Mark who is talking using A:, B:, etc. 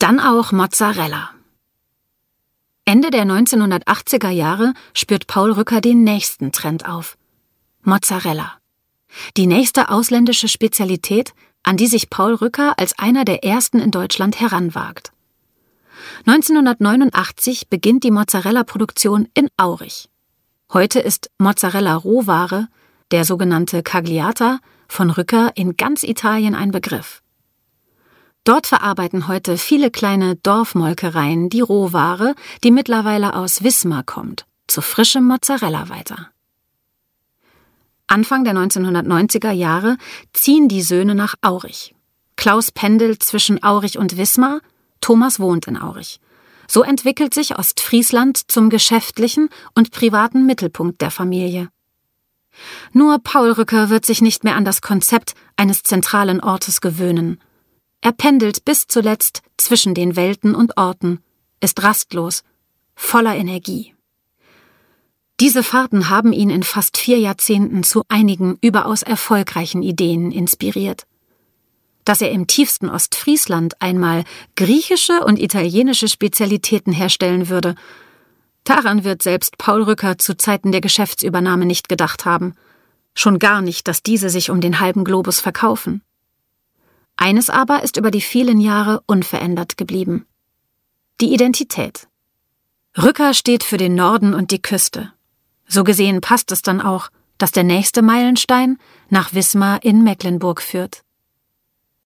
A: Dann auch Mozzarella. Ende der 1980er Jahre spürt Paul Rücker den nächsten Trend auf. Mozzarella. Die nächste ausländische Spezialität, an die sich Paul Rücker als einer der ersten in Deutschland heranwagt. 1989 beginnt die Mozzarella-Produktion in Aurich. Heute ist Mozzarella Rohware, der sogenannte Cagliata, von Rücker in ganz Italien ein Begriff. Dort verarbeiten heute viele kleine Dorfmolkereien die Rohware, die mittlerweile aus Wismar kommt, zu frischem Mozzarella weiter. Anfang der 1990er Jahre ziehen die Söhne nach Aurich. Klaus pendelt zwischen Aurich und Wismar, Thomas wohnt in Aurich. So entwickelt sich Ostfriesland zum geschäftlichen und privaten Mittelpunkt der Familie. Nur Paul Rücker wird sich nicht mehr an das Konzept eines zentralen Ortes gewöhnen. Er pendelt bis zuletzt zwischen den Welten und Orten, ist rastlos, voller Energie. Diese Fahrten haben ihn in fast vier Jahrzehnten zu einigen überaus erfolgreichen Ideen inspiriert. Dass er im tiefsten Ostfriesland einmal griechische und italienische Spezialitäten herstellen würde, daran wird selbst Paul Rücker zu Zeiten der Geschäftsübernahme nicht gedacht haben. Schon gar nicht, dass diese sich um den halben Globus verkaufen. Eines aber ist über die vielen Jahre unverändert geblieben. Die Identität. Rücker steht für den Norden und die Küste. So gesehen passt es dann auch, dass der nächste Meilenstein nach Wismar in Mecklenburg führt.